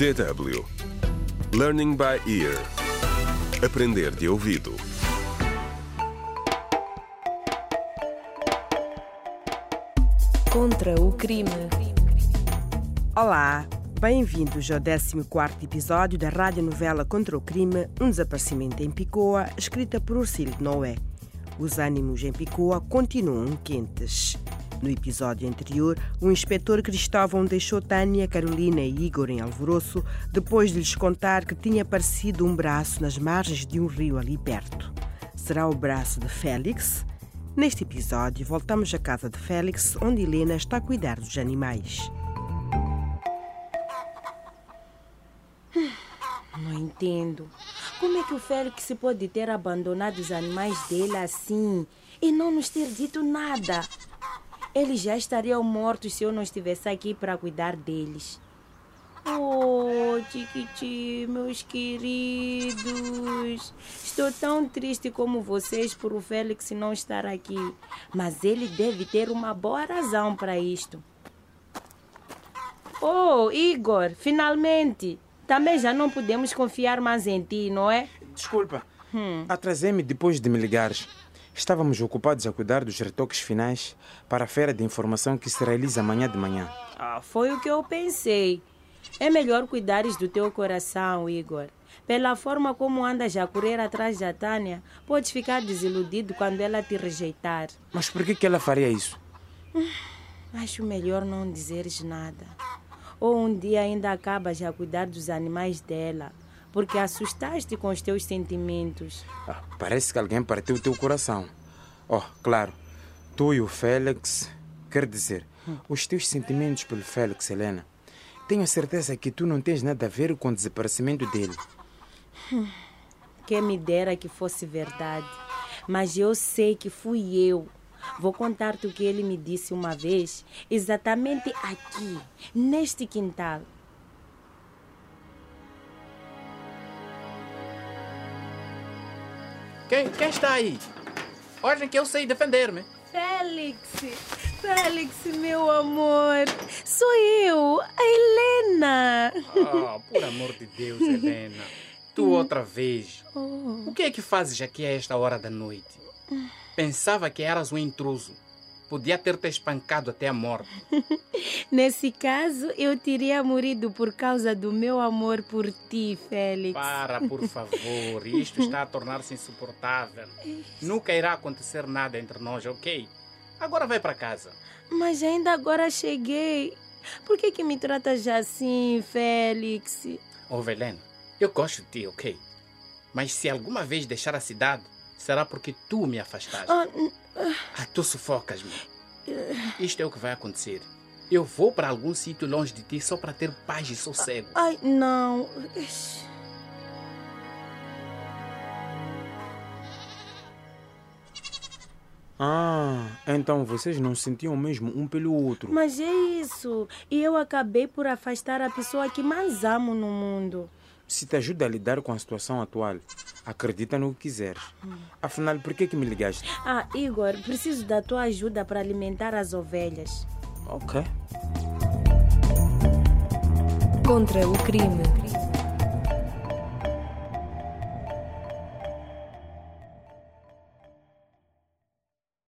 DW Learning by Ear Aprender de ouvido Contra o crime. Olá, bem-vindos ao 14 episódio da radionovela Contra o Crime, um desaparecimento em Picoa, escrita por Ursílio de Noé. Os ânimos em Picoa continuam quentes. No episódio anterior, o inspetor Cristóvão deixou Tânia, Carolina e Igor em alvoroço depois de lhes contar que tinha aparecido um braço nas margens de um rio ali perto. Será o braço de Félix? Neste episódio, voltamos à casa de Félix, onde Helena está a cuidar dos animais. Não entendo. Como é que o Félix pode ter abandonado os animais dele assim e não nos ter dito nada? Eles já estariam mortos se eu não estivesse aqui para cuidar deles. Oh, Tiquiti, meus queridos. Estou tão triste como vocês por o Félix não estar aqui. Mas ele deve ter uma boa razão para isto. Oh, Igor, finalmente. Também já não podemos confiar mais em ti, não é? Desculpa, atrasei-me depois de me ligares. Estávamos ocupados a cuidar dos retoques finais para a feira de informação que se realiza amanhã de manhã. Ah, foi o que eu pensei. É melhor cuidares do teu coração, Igor. Pela forma como andas a correr atrás da Tânia, podes ficar desiludido quando ela te rejeitar. Mas por que, que ela faria isso? Acho melhor não dizeres nada. Ou um dia ainda acabas a cuidar dos animais dela, porque assustaste com os teus sentimentos. Ah, parece que alguém partiu o teu coração. Oh, claro, tu e o Félix. Quer dizer, os teus sentimentos pelo Félix, Helena. Tenho certeza que tu não tens nada a ver com o desaparecimento dele. Quem me dera que fosse verdade. Mas eu sei que fui eu. Vou contar-te o que ele me disse uma vez, exatamente aqui, neste quintal. Quem, quem está aí? Olhem que eu sei defender-me. Félix, Félix, meu amor, sou eu, a Helena. Ah, por amor de Deus, Helena. Tu outra vez. O que é que fazes aqui a esta hora da noite? Pensava que eras um intruso. Podia ter-te espancado até a morte. Nesse caso, eu teria morrido por causa do meu amor por ti, Félix. Para, por favor. Isto está a tornar-se insuportável. Nunca irá acontecer nada entre nós, ok? Agora vai para casa. Mas ainda agora cheguei. Por que, que me tratas assim, Félix? Ô, Helena, eu gosto de ti, ok? Mas se alguma vez deixar a cidade, será porque tu me afastaste. Ah, n- Ah, tu sufocas-me. Isto é o que vai acontecer. Eu vou para algum sítio longe de ti só para ter paz e sossego. ai, não. Ah, então vocês não sentiam mesmo um pelo outro. Mas é isso. E eu acabei por afastar a pessoa que mais amo no mundo. Se te ajuda a lidar com a situação atual, acredita no que quiseres. Afinal, por que, que me ligaste? Ah, Igor, preciso da tua ajuda para alimentar as ovelhas. Ok. Contra o crime.